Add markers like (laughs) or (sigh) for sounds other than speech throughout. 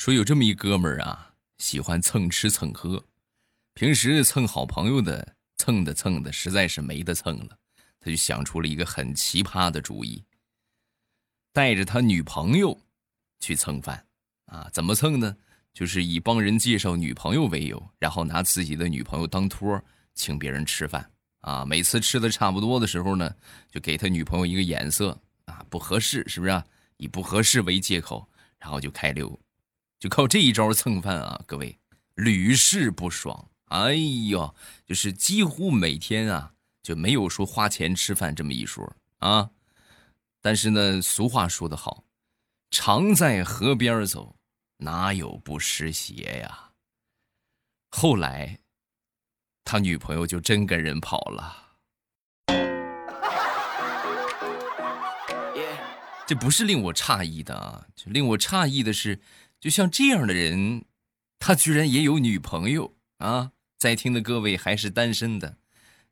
说有这么一哥们儿啊，喜欢蹭吃蹭喝，平时蹭好朋友的，蹭的蹭的，实在是没得蹭了，他就想出了一个很奇葩的主意，带着他女朋友去蹭饭啊？怎么蹭呢？就是以帮人介绍女朋友为由，然后拿自己的女朋友当托，请别人吃饭啊。每次吃的差不多的时候呢，就给他女朋友一个眼色啊，不合适是不是？啊以不合适为借口，然后就开溜，就靠这一招蹭饭啊！各位屡试不爽。哎呦，就是几乎每天啊，就没有说花钱吃饭这么一说啊。但是呢，俗话说得好，常在河边走。哪有不湿鞋呀？后来，他女朋友就真跟人跑了。这不是令我诧异的啊，就令我诧异的是，就像这样的人，他居然也有女朋友啊！在听的各位还是单身的，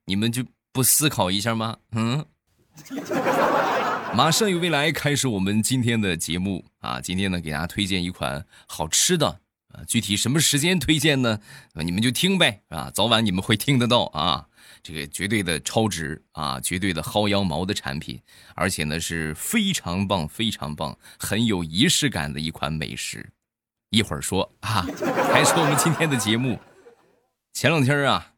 你们就不思考一下吗？嗯。马上有未来开始我们今天的节目啊！今天呢，给大家推荐一款好吃的啊，具体什么时间推荐呢？你们就听呗啊，早晚你们会听得到啊。这个绝对的超值啊，绝对的薅羊毛的产品，而且呢是非常棒、非常棒、很有仪式感的一款美食。一会儿说啊，开始我们今天的节目。前两天啊，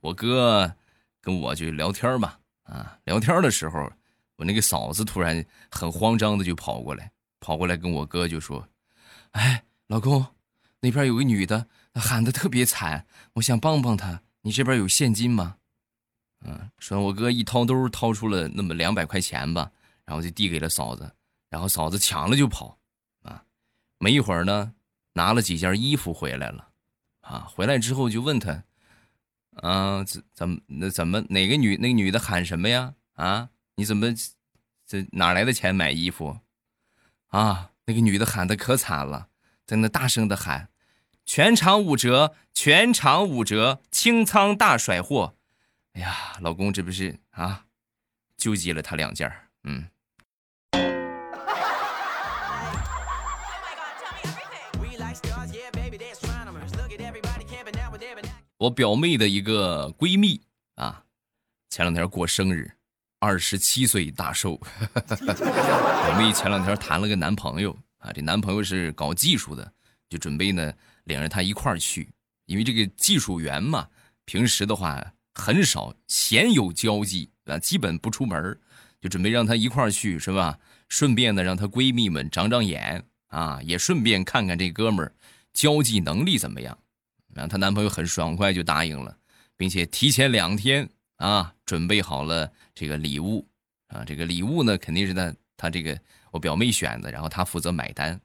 我哥跟我就聊天嘛啊，聊天的时候。我那个嫂子突然很慌张的就跑过来，跑过来跟我哥就说：“哎，老公，那边有个女的喊的特别惨，我想帮帮她，你这边有现金吗？”嗯，说我哥一掏兜掏出了那么两百块钱吧，然后就递给了嫂子，然后嫂子抢了就跑，啊，没一会儿呢，拿了几件衣服回来了，啊，回来之后就问他：“啊，怎怎么那怎么哪个女那个女的喊什么呀？啊？”你怎么，这哪来的钱买衣服？啊，那个女的喊的可惨了，在那大声的喊：“全场五折，全场五折，清仓大甩货！”哎呀，老公这不是啊，救济了他两件嗯。我表妹的一个闺蜜啊，前两天过生日。二十七岁大寿，(laughs) 我妹前两天谈了个男朋友啊，这男朋友是搞技术的，就准备呢领着她一块儿去，因为这个技术员嘛，平时的话很少鲜有交际啊，基本不出门就准备让她一块儿去是吧？顺便呢让她闺蜜们长长眼啊，也顺便看看这哥们儿交际能力怎么样。然后她男朋友很爽快就答应了，并且提前两天。啊，准备好了这个礼物，啊，这个礼物呢肯定是她她这个我表妹选的，然后她负责买单，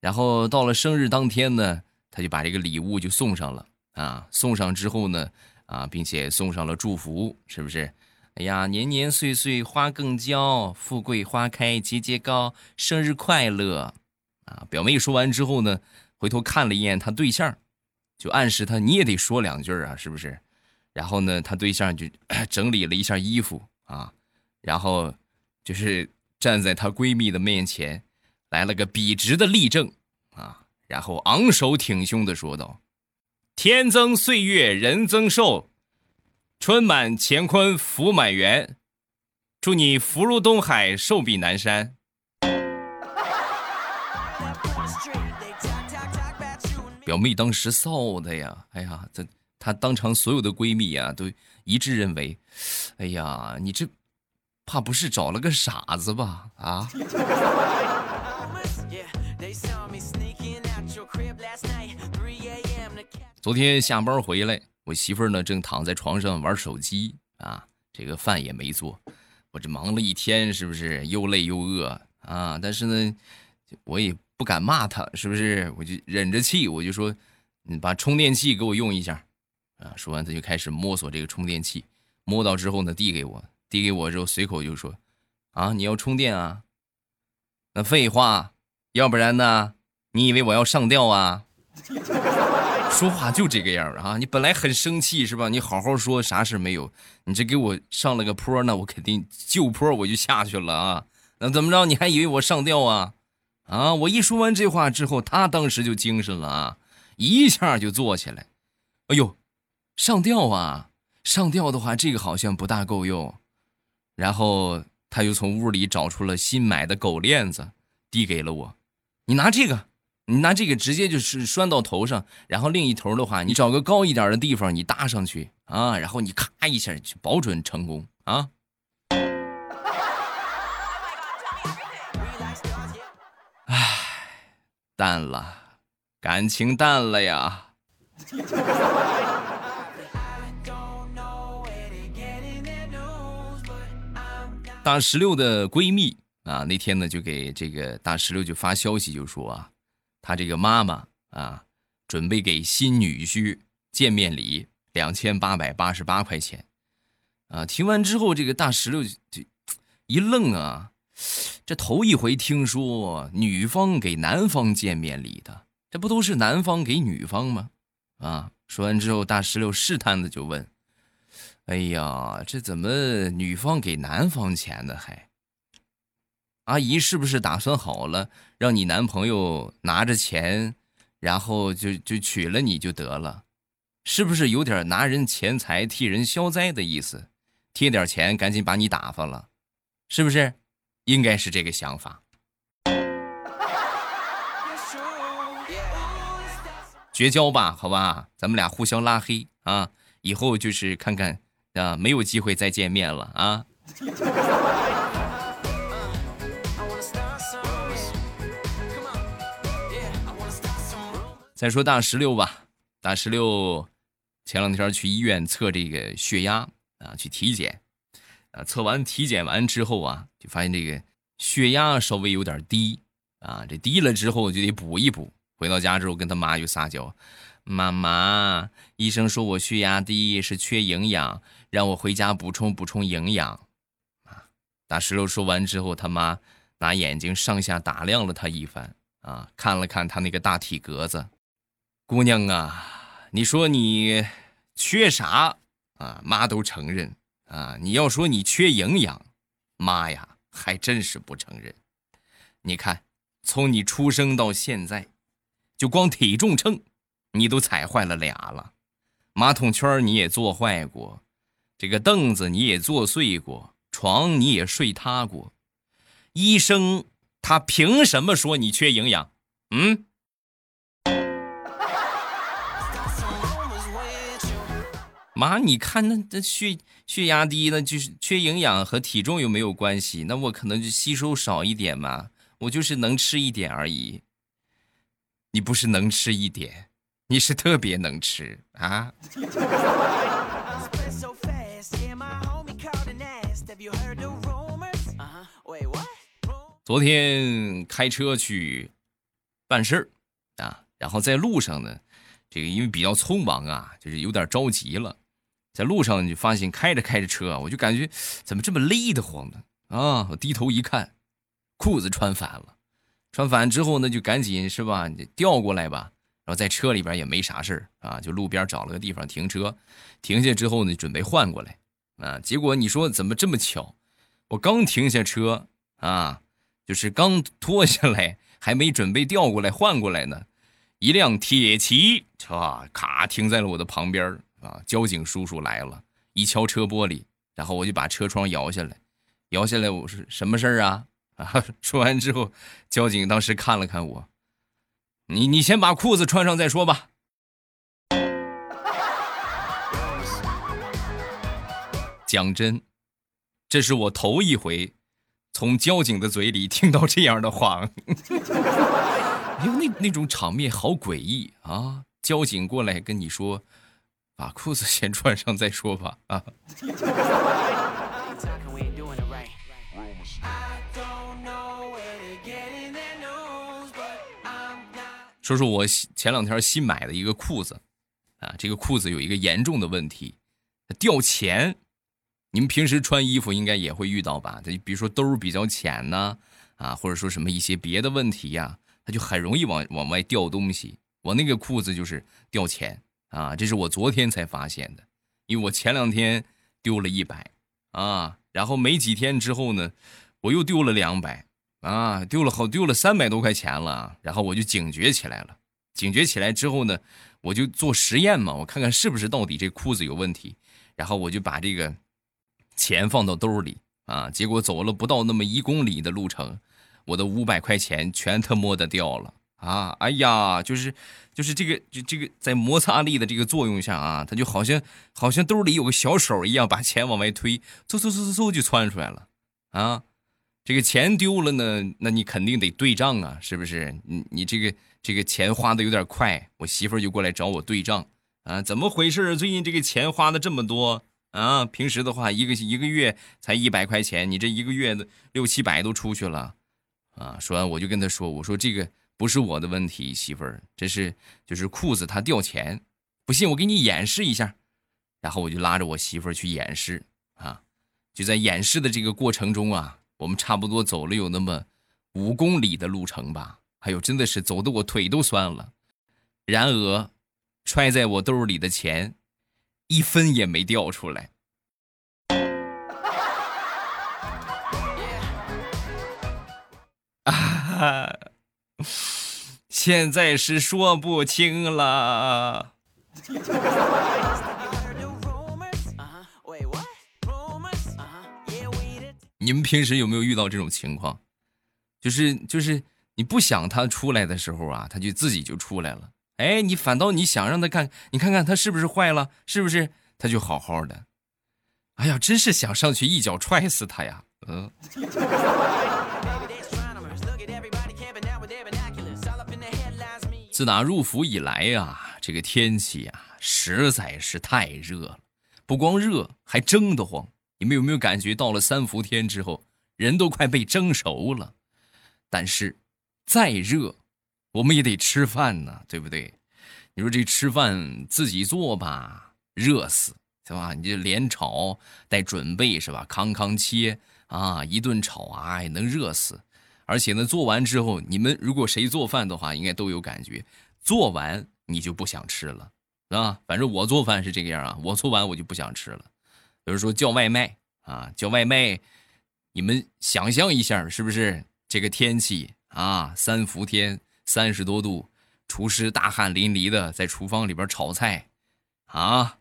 然后到了生日当天呢，他就把这个礼物就送上了，啊，送上之后呢，啊，并且送上了祝福，是不是？哎呀，年年岁岁花更娇，富贵花开节节高，生日快乐！啊，表妹说完之后呢，回头看了一眼他对象，就暗示他你也得说两句啊，是不是？然后呢，他对象就 (coughs) 整理了一下衣服啊，然后就是站在她闺蜜的面前，来了个笔直的立正啊，然后昂首挺胸的说道：“天增岁月人增寿，春满乾坤福满园，祝你福如东海寿比南山。”表妹当时臊的呀，哎呀，这。她当场所有的闺蜜啊，都一致认为，哎呀，你这怕不是找了个傻子吧？啊！昨天下班回来，我媳妇儿呢正躺在床上玩手机啊，这个饭也没做，我这忙了一天，是不是又累又饿啊？但是呢，我也不敢骂他，是不是？我就忍着气，我就说，你把充电器给我用一下。啊！说完，他就开始摸索这个充电器，摸到之后呢，递给我，递给我之后，随口就说：“啊，你要充电啊？那废话，要不然呢？你以为我要上吊啊？说话就这个样啊！你本来很生气是吧？你好好说，啥事没有？你这给我上了个坡，那我肯定就坡我就下去了啊！那怎么着？你还以为我上吊啊？啊！我一说完这话之后，他当时就精神了啊，一下就坐起来。哎呦，上吊啊！上吊的话，这个好像不大够用。然后他又从屋里找出了新买的狗链子，递给了我。你拿这个，你拿这个直接就是拴到头上，然后另一头的话，你找个高一点的地方，你搭上去啊，然后你咔一下就保准成功啊。淡了，感情淡了呀。(laughs) 大石榴的闺蜜啊，那天呢就给这个大石榴就发消息，就说啊，她这个妈妈啊，准备给新女婿见面礼两千八百八十八块钱。啊，听完之后，这个大石榴就就一愣啊。这头一回听说女方给男方见面礼的，这不都是男方给女方吗？啊！说完之后，大石榴试探的就问：“哎呀，这怎么女方给男方钱呢？还？阿姨是不是打算好了，让你男朋友拿着钱，然后就就娶了你就得了？是不是有点拿人钱财替人消灾的意思？贴点钱，赶紧把你打发了，是不是？”应该是这个想法，绝交吧，好吧，咱们俩互相拉黑啊，以后就是看看啊，没有机会再见面了啊。再说大石榴吧，大石榴前两天去医院测这个血压啊，去体检。啊，测完体检完之后啊，就发现这个血压稍微有点低啊，这低了之后就得补一补。回到家之后，跟他妈就撒娇：“妈妈，医生说我血压低是缺营养，让我回家补充补充营养。”啊，大石榴说完之后，他妈拿眼睛上下打量了他一番啊，看了看他那个大体格子，姑娘啊，你说你缺啥啊？妈都承认。啊，你要说你缺营养，妈呀，还真是不承认。你看，从你出生到现在，就光体重秤，你都踩坏了俩了；马桶圈你也坐坏过，这个凳子你也坐碎过，床你也睡塌过。医生他凭什么说你缺营养？嗯？妈，你看那这血血压低，那就是缺营养和体重又没有关系？那我可能就吸收少一点嘛，我就是能吃一点而已。你不是能吃一点，你是特别能吃啊！昨天开车去办事儿啊，然后在路上呢，这个因为比较匆忙啊，就是有点着急了。在路上就发现开着开着车，我就感觉怎么这么勒得慌呢？啊！我低头一看，裤子穿反了。穿反之后呢，就赶紧是吧？你调过来吧。然后在车里边也没啥事儿啊，就路边找了个地方停车。停下之后呢，准备换过来啊。结果你说怎么这么巧？我刚停下车啊，就是刚脱下来，还没准备调过来换过来呢，一辆铁骑车咔停在了我的旁边啊！交警叔叔来了，一敲车玻璃，然后我就把车窗摇下来，摇下来，我说什么事儿啊？(laughs) 啊！说完之后，交警当时看了看我，你你先把裤子穿上再说吧。讲真，这是我头一回从交警的嘴里听到这样的话，(laughs) 因为那那种场面好诡异啊！交警过来跟你说。把裤子先穿上再说吧。啊，说说我前两天新买的一个裤子，啊，这个裤子有一个严重的问题，掉钱。你们平时穿衣服应该也会遇到吧？它比如说兜比较浅呢，啊，或者说什么一些别的问题呀，它就很容易往往外掉东西。我那个裤子就是掉钱。啊，这是我昨天才发现的，因为我前两天丢了一百，啊，然后没几天之后呢，我又丢了两百，啊，丢了好丢了三百多块钱了。然后我就警觉起来了，警觉起来之后呢，我就做实验嘛，我看看是不是到底这裤子有问题。然后我就把这个钱放到兜里啊，结果走了不到那么一公里的路程，我的五百块钱全他妈的掉了啊！哎呀，就是就是这个就这个在摩擦力的这个作用下啊，它就好像好像兜里有个小手一样，把钱往外推，嗖嗖嗖嗖嗖就窜出来了啊！这个钱丢了呢，那你肯定得对账啊，是不是？你你这个这个钱花的有点快，我媳妇就过来找我对账。啊，怎么回事？最近这个钱花的这么多啊？平时的话，一个一个月才一百块钱，你这一个月的六七百都出去了，啊！说完我就跟他说：“我说这个不是我的问题，媳妇儿，这是就是裤子它掉钱，不信我给你演示一下。”然后我就拉着我媳妇儿去演示啊，就在演示的这个过程中啊，我们差不多走了有那么五公里的路程吧，哎呦，真的是走的我腿都酸了。然而。揣在我兜里的钱，一分也没掉出来。啊，(laughs) (laughs) 现在是说不清了。(laughs) 你们平时有没有遇到这种情况？就是就是你不想他出来的时候啊，他就自己就出来了。哎，你反倒你想让他看，你看看他是不是坏了？是不是他就好好的？哎呀，真是想上去一脚踹死他呀！嗯。自打入伏以来呀，这个天气啊实在是太热了，不光热，还蒸得慌。你们有没有感觉到了三伏天之后，人都快被蒸熟了？但是，再热。我们也得吃饭呢，对不对？你说这吃饭自己做吧，热死，对吧？你这连炒带准备是吧？康康切啊，一顿炒啊，能热死。而且呢，做完之后，你们如果谁做饭的话，应该都有感觉，做完你就不想吃了，是吧？反正我做饭是这个样啊，我做完我就不想吃了。比如说叫外卖啊，叫外卖，你们想象一下，是不是这个天气啊，三伏天？三十多度，厨师大汗淋漓的在厨房里边炒菜，啊，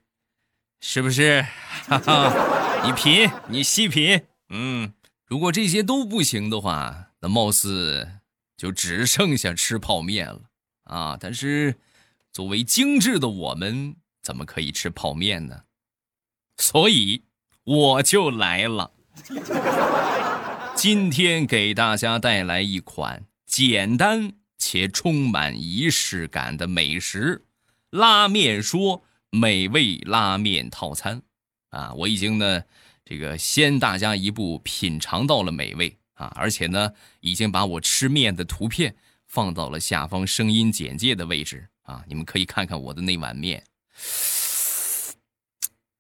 是不是？(laughs) 哈哈，你品，你细品，嗯，如果这些都不行的话，那貌似就只剩下吃泡面了啊！但是，作为精致的我们，怎么可以吃泡面呢？所以我就来了，今天给大家带来一款简单。且充满仪式感的美食，拉面说美味拉面套餐，啊，我已经呢，这个先大家一步品尝到了美味啊，而且呢，已经把我吃面的图片放到了下方声音简介的位置啊，你们可以看看我的那碗面，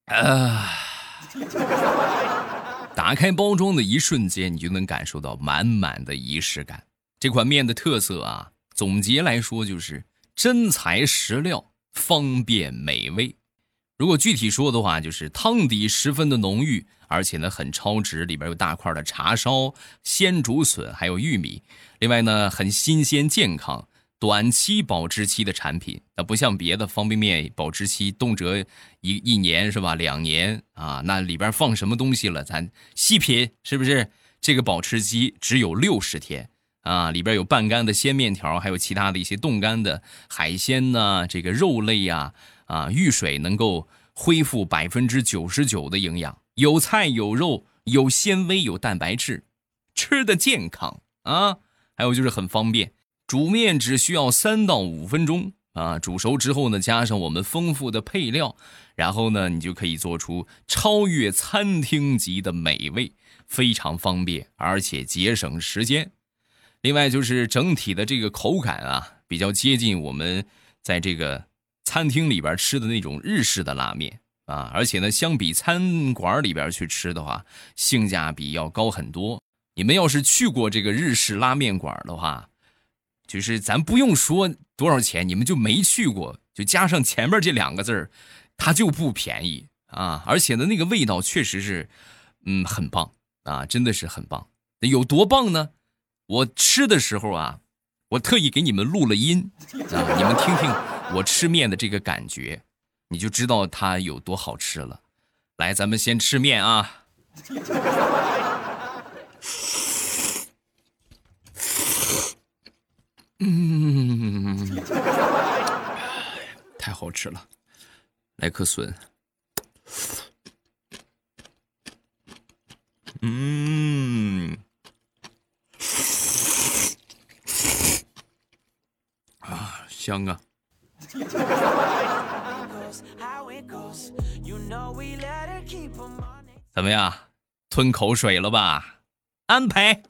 啊，(laughs) 打开包装的一瞬间，你就能感受到满满的仪式感。这款面的特色啊，总结来说就是真材实料、方便美味。如果具体说的话，就是汤底十分的浓郁，而且呢很超值，里边有大块的茶烧、鲜竹笋，还有玉米。另外呢，很新鲜健康，短期保质期的产品。那不像别的方便面，保质期动辄一一年是吧？两年啊，那里边放什么东西了？咱细品是不是？这个保质期只有六十天。啊，里边有半干的鲜面条，还有其他的一些冻干的海鲜呢，这个肉类呀，啊，遇水能够恢复百分之九十九的营养，有菜有肉有纤维有蛋白质，吃的健康啊。还有就是很方便，煮面只需要三到五分钟啊，煮熟之后呢，加上我们丰富的配料，然后呢，你就可以做出超越餐厅级的美味，非常方便，而且节省时间。另外就是整体的这个口感啊，比较接近我们在这个餐厅里边吃的那种日式的拉面啊，而且呢，相比餐馆里边去吃的话，性价比要高很多。你们要是去过这个日式拉面馆的话，就是咱不用说多少钱，你们就没去过，就加上前面这两个字儿，它就不便宜啊。而且呢，那个味道确实是，嗯，很棒啊，真的是很棒。有多棒呢？我吃的时候啊，我特意给你们录了音啊，你们听听我吃面的这个感觉，你就知道它有多好吃了。来，咱们先吃面啊。嗯，太好吃了，来颗笋。嗯，啊，香啊！怎么样，吞口水了吧？安排，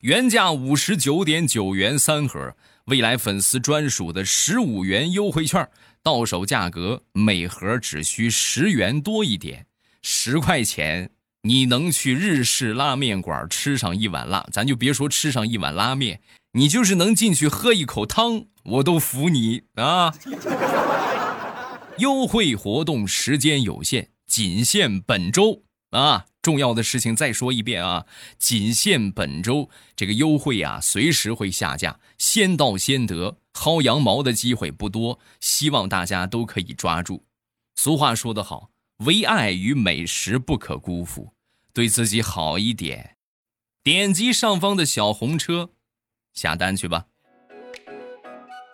原价五十九点九元三盒，未来粉丝专属的十五元优惠券，到手价格每盒只需十元多一点，十块钱。你能去日式拉面馆吃上一碗拉，咱就别说吃上一碗拉面，你就是能进去喝一口汤，我都服你啊！优惠活动时间有限，仅限本周啊！重要的事情再说一遍啊，仅限本周，这个优惠啊，随时会下架，先到先得，薅羊毛的机会不多，希望大家都可以抓住。俗话说得好，唯爱与美食不可辜负。对自己好一点，点击上方的小红车，下单去吧。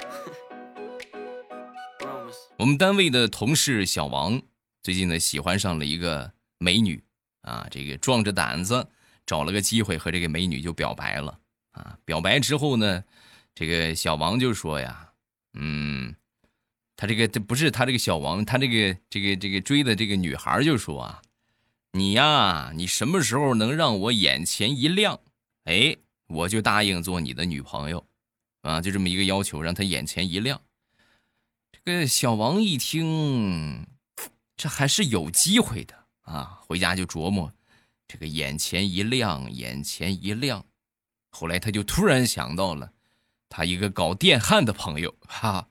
(laughs) 我们单位的同事小王最近呢喜欢上了一个美女啊，这个壮着胆子找了个机会和这个美女就表白了啊。表白之后呢，这个小王就说呀，嗯，他这个这不是他这个小王，他这个这个这个追的这个女孩就说啊。你呀，你什么时候能让我眼前一亮，哎，我就答应做你的女朋友，啊，就这么一个要求，让他眼前一亮。这个小王一听，这还是有机会的啊，回家就琢磨，这个眼前一亮，眼前一亮。后来他就突然想到了，他一个搞电焊的朋友，哈，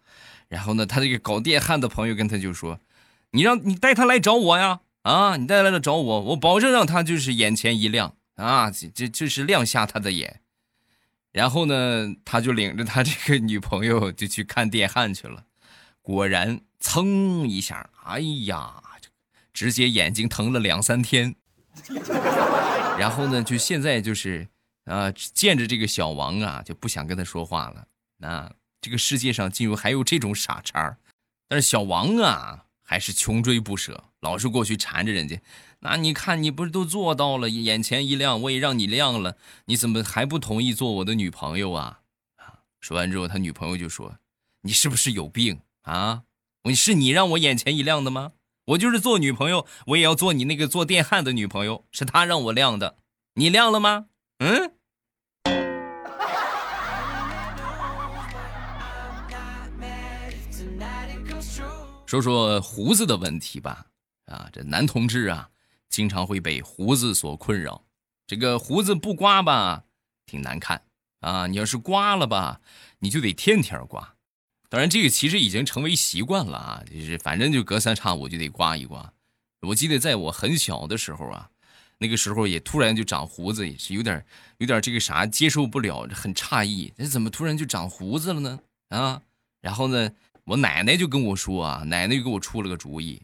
然后呢，他这个搞电焊的朋友跟他就说：“你让你带他来找我呀。”啊，你带来了找我，我保证让他就是眼前一亮啊，这这就是亮瞎他的眼。然后呢，他就领着他这个女朋友就去看电焊去了。果然，噌一下，哎呀，直接眼睛疼了两三天。(laughs) 然后呢，就现在就是啊，见着这个小王啊，就不想跟他说话了。那这个世界上竟然还有这种傻叉但是小王啊。还是穷追不舍，老是过去缠着人家。那你看，你不是都做到了，眼前一亮，我也让你亮了，你怎么还不同意做我的女朋友啊？啊！说完之后，他女朋友就说：“你是不是有病啊？我是你让我眼前一亮的吗？我就是做女朋友，我也要做你那个做电焊的女朋友，是他让我亮的，你亮了吗？嗯？”说说胡子的问题吧，啊，这男同志啊，经常会被胡子所困扰。这个胡子不刮吧，挺难看啊。你要是刮了吧，你就得天天刮。当然，这个其实已经成为习惯了啊，就是反正就隔三差五就得刮一刮。我记得在我很小的时候啊，那个时候也突然就长胡子，也是有点有点这个啥接受不了，很诧异，这怎么突然就长胡子了呢？啊，然后呢？我奶奶就跟我说啊，奶奶就给我出了个主意。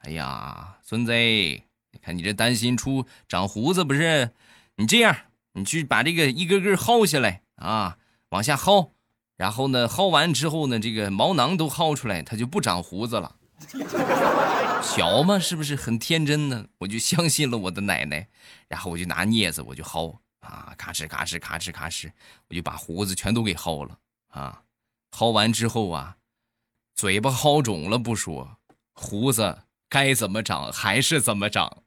哎呀，孙子，你看你这担心出长胡子不是？你这样，你去把这个一根根薅下来啊，往下薅，然后呢，薅完之后呢，这个毛囊都薅出来，它就不长胡子了。(laughs) 小嘛，是不是很天真呢？我就相信了我的奶奶，然后我就拿镊子我就薅啊，咔哧咔哧咔哧咔哧，我就把胡子全都给薅了啊。薅完之后啊。嘴巴薅肿了不说，胡子该怎么长还是怎么长，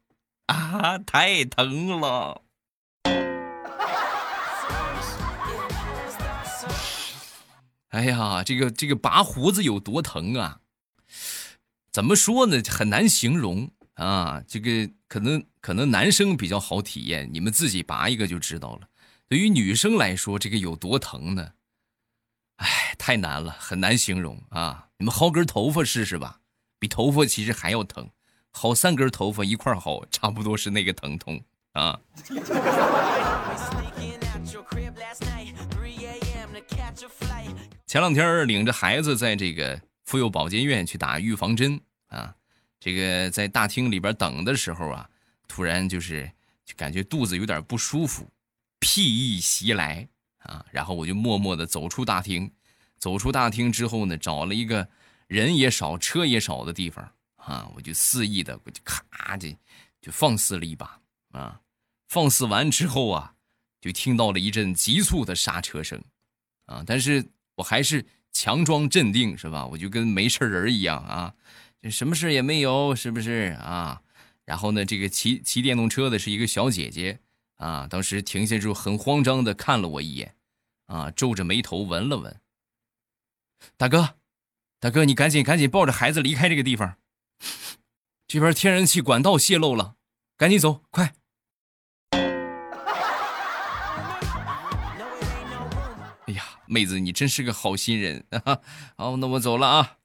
啊，太疼了！哎呀，这个这个拔胡子有多疼啊？怎么说呢？很难形容啊。这个可能可能男生比较好体验，你们自己拔一个就知道了。对于女生来说，这个有多疼呢？哎，太难了，很难形容啊！你们薅根头发试试吧，比头发其实还要疼，薅三根头发一块薅，差不多是那个疼痛啊。(laughs) 前两天领着孩子在这个妇幼保健院去打预防针啊，这个在大厅里边等的时候啊，突然就是就感觉肚子有点不舒服，屁意袭来啊，然后我就默默的走出大厅，走出大厅之后呢，找了一个人也少、车也少的地方啊，我就肆意的我就咔就就放肆了一把啊，放肆完之后啊，就听到了一阵急促的刹车声。啊，但是。我还是强装镇定，是吧？我就跟没事人一样啊，什么事也没有，是不是啊？然后呢，这个骑骑电动车的是一个小姐姐啊，当时停下之后很慌张的看了我一眼，啊，皱着眉头闻了闻。大哥，大哥，你赶紧赶紧抱着孩子离开这个地方，这边天然气管道泄漏了，赶紧走，快！妹子，你真是个好心人啊！(laughs) 好，那我走了啊。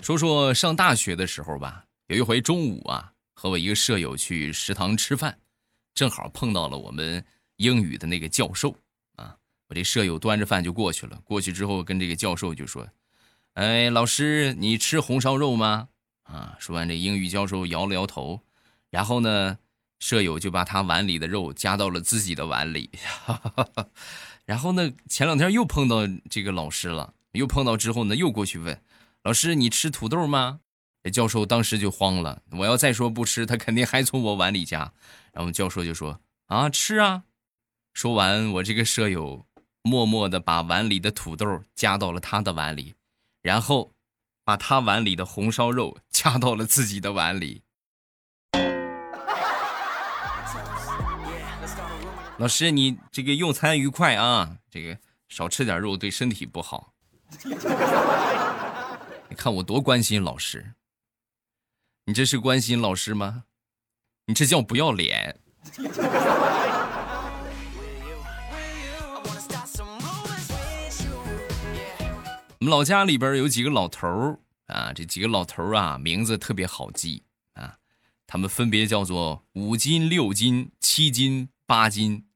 说说上大学的时候吧，有一回中午啊，和我一个舍友去食堂吃饭，正好碰到了我们英语的那个教授啊。我这舍友端着饭就过去了，过去之后跟这个教授就说：“哎，老师，你吃红烧肉吗？”啊，说完这英语教授摇了摇头，然后呢。舍友就把他碗里的肉夹到了自己的碗里，(laughs) 然后呢，前两天又碰到这个老师了，又碰到之后呢，又过去问老师：“你吃土豆吗？”教授当时就慌了，我要再说不吃，他肯定还从我碗里夹。然后教授就说：“啊，吃啊！”说完，我这个舍友默默的把碗里的土豆夹到了他的碗里，然后把他碗里的红烧肉夹到了自己的碗里。老师，你这个用餐愉快啊！这个少吃点肉对身体不好。你看我多关心老师，你这是关心老师吗？你这叫不要脸。我们老家里边有几个老头儿啊，这几个老头儿啊，名字特别好记啊，他们分别叫做五斤、六斤、七斤、八斤。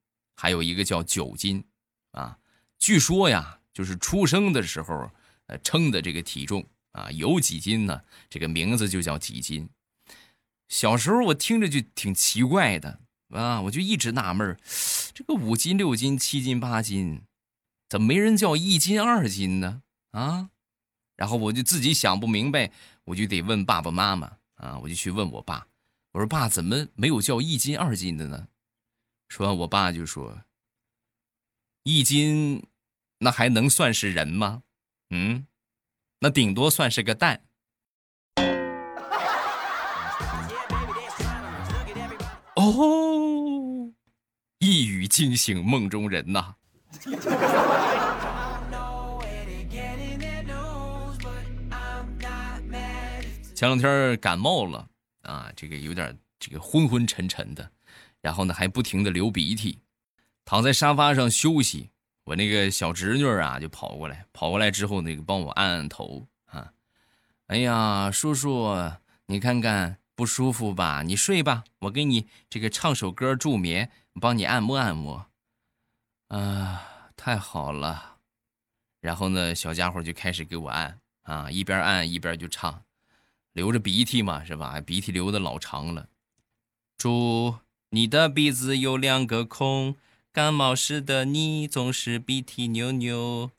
还有一个叫九斤，啊，据说呀，就是出生的时候，呃，称的这个体重啊，有几斤呢？这个名字就叫几斤。小时候我听着就挺奇怪的啊，我就一直纳闷这个五斤、六斤、七斤、八斤，怎么没人叫一斤、二斤呢？啊，然后我就自己想不明白，我就得问爸爸妈妈啊，我就去问我爸，我说爸，怎么没有叫一斤、二斤的呢？说完，我爸就说：“一斤，那还能算是人吗？嗯，那顶多算是个蛋。”哦，一语惊醒梦中人呐！前两天感冒了啊，这个有点这个昏昏沉沉的。然后呢，还不停的流鼻涕，躺在沙发上休息。我那个小侄女啊，就跑过来，跑过来之后，那个帮我按按头啊。哎呀，叔叔，你看看不舒服吧？你睡吧，我给你这个唱首歌助眠，帮你按摩按摩。啊，太好了。然后呢，小家伙就开始给我按啊，一边按一边就唱，流着鼻涕嘛，是吧？鼻涕流的老长了。祝。你的鼻子有两个孔，感冒时的你总是鼻涕牛牛。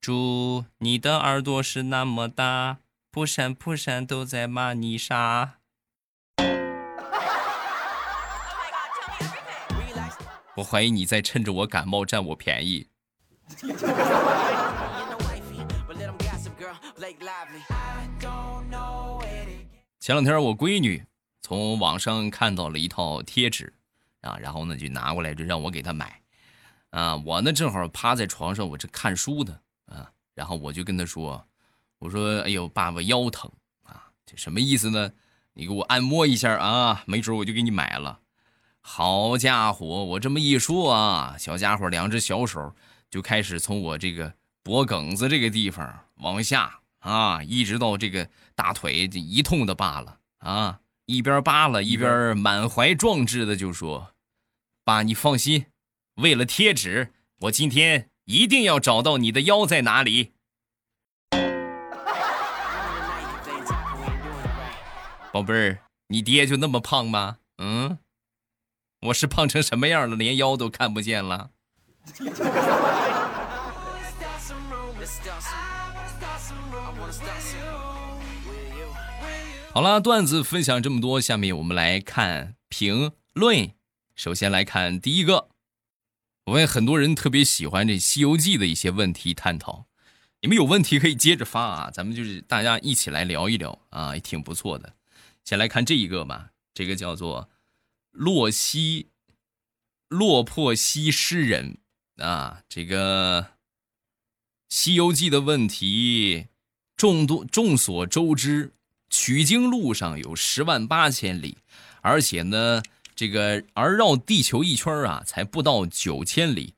猪，你的耳朵是那么大，扑闪扑闪都在骂你傻。我怀疑你在趁着我感冒占我便宜。前两天我闺女从网上看到了一套贴纸。啊，然后呢，就拿过来，就让我给他买，啊，我呢正好趴在床上，我这看书呢，啊，然后我就跟他说，我说，哎呦，爸爸腰疼啊，这什么意思呢？你给我按摩一下啊，没准我就给你买了。好家伙，我这么一说啊，小家伙两只小手就开始从我这个脖梗子这个地方往下啊，一直到这个大腿这一通的扒了啊，一边扒拉一边满怀壮志的就说：“爸，你放心，为了贴纸，我今天一定要找到你的腰在哪里。(laughs) ”宝贝儿，你爹就那么胖吗？嗯，我是胖成什么样了，连腰都看不见了。(laughs) (laughs) 好了，段子分享这么多，下面我们来看评论。首先来看第一个，我问很多人特别喜欢这《西游记》的一些问题探讨，你们有问题可以接着发啊，咱们就是大家一起来聊一聊啊，也挺不错的。先来看这一个吧，这个叫做洛西落魄西诗人啊，这个《西游记》的问题，众多众所周知。取经路上有十万八千里，而且呢，这个而绕地球一圈啊，才不到九千里。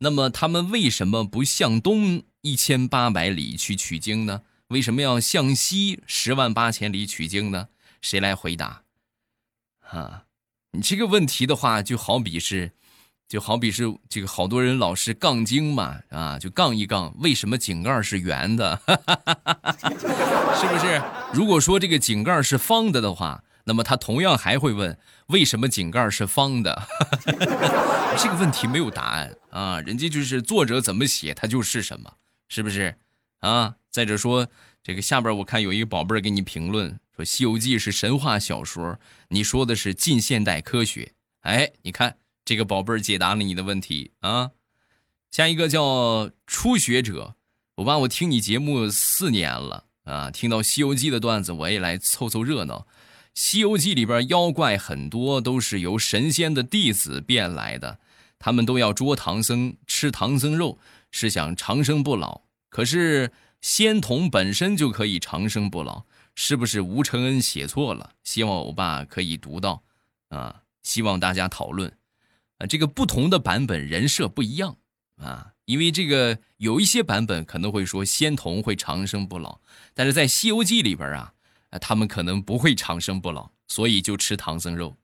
那么他们为什么不向东一千八百里去取经呢？为什么要向西十万八千里取经呢？谁来回答？啊，你这个问题的话，就好比是。就好比是这个好多人老是杠精嘛，啊，就杠一杠，为什么井盖是圆的？(laughs) 是不是？如果说这个井盖是方的的话，那么他同样还会问为什么井盖是方的？(laughs) 这个问题没有答案啊，人家就是作者怎么写，他就是什么，是不是？啊，再者说这个下边我看有一个宝贝给你评论说《西游记》是神话小说，你说的是近现代科学，哎，你看。这个宝贝儿解答了你的问题啊，下一个叫初学者，我爸我听你节目四年了啊，听到《西游记》的段子，我也来凑凑热闹。《西游记》里边妖怪很多都是由神仙的弟子变来的，他们都要捉唐僧吃唐僧肉，是想长生不老。可是仙童本身就可以长生不老，是不是吴承恩写错了？希望欧巴可以读到啊，希望大家讨论。啊，这个不同的版本人设不一样啊，因为这个有一些版本可能会说仙童会长生不老，但是在《西游记》里边啊，他们可能不会长生不老，所以就吃唐僧肉，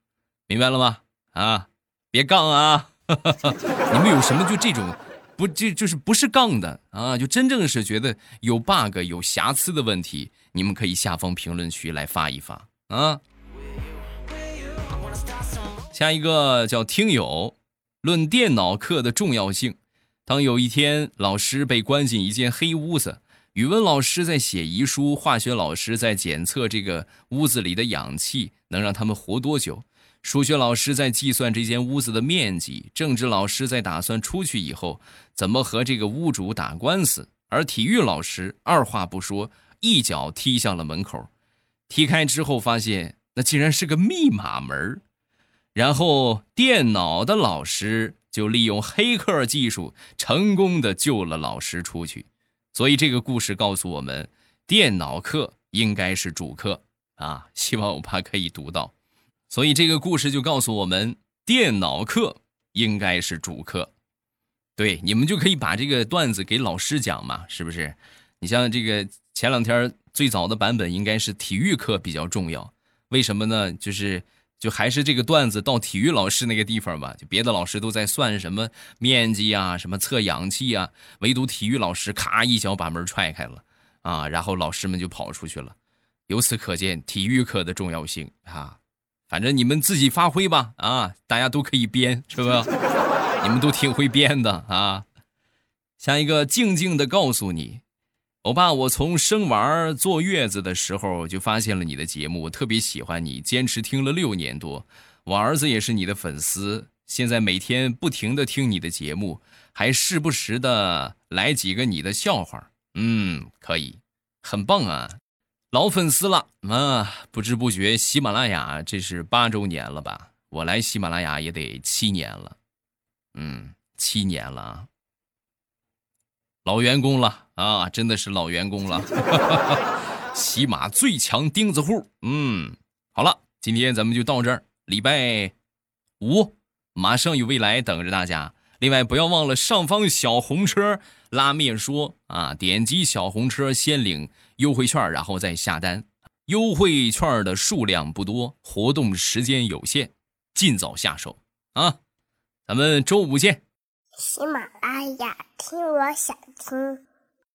明白了吗？啊，别杠啊！(laughs) 你们有什么就这种不就就是不是杠的啊？就真正是觉得有 bug 有瑕疵的问题，你们可以下方评论区来发一发啊。下一个叫听友，论电脑课的重要性。当有一天老师被关进一间黑屋子，语文老师在写遗书，化学老师在检测这个屋子里的氧气能让他们活多久，数学老师在计算这间屋子的面积，政治老师在打算出去以后怎么和这个屋主打官司，而体育老师二话不说，一脚踢向了门口，踢开之后发现那竟然是个密码门儿。然后，电脑的老师就利用黑客技术，成功的救了老师出去。所以，这个故事告诉我们，电脑课应该是主课啊。(laughs) 希望我爸可以读到。所以，这个故事就告诉我们，电脑课应该是主课。对，你们就可以把这个段子给老师讲嘛，是不是？你像这个前两天最早的版本，应该是体育课比较重要。为什么呢？就是。就还是这个段子到体育老师那个地方吧，就别的老师都在算什么面积啊，什么测氧气啊，唯独体育老师咔一脚把门踹开了啊，然后老师们就跑出去了。由此可见体育课的重要性啊，反正你们自己发挥吧啊，大家都可以编是吧？(laughs) 你们都挺会编的啊。下一个静静的告诉你。欧巴，我从生娃坐月子的时候就发现了你的节目，我特别喜欢你，坚持听了六年多。我儿子也是你的粉丝，现在每天不停的听你的节目，还时不时的来几个你的笑话。嗯，可以，很棒啊，老粉丝了啊！不知不觉喜马拉雅这是八周年了吧？我来喜马拉雅也得七年了，嗯，七年了。老员工了啊，真的是老员工了，(laughs) 喜马最强钉子户。嗯，好了，今天咱们就到这儿。礼拜五马上有未来等着大家，另外，不要忘了上方小红车拉面说啊，点击小红车先领优惠券，然后再下单。优惠券的数量不多，活动时间有限，尽早下手啊！咱们周五见。喜马拉雅，听我想听。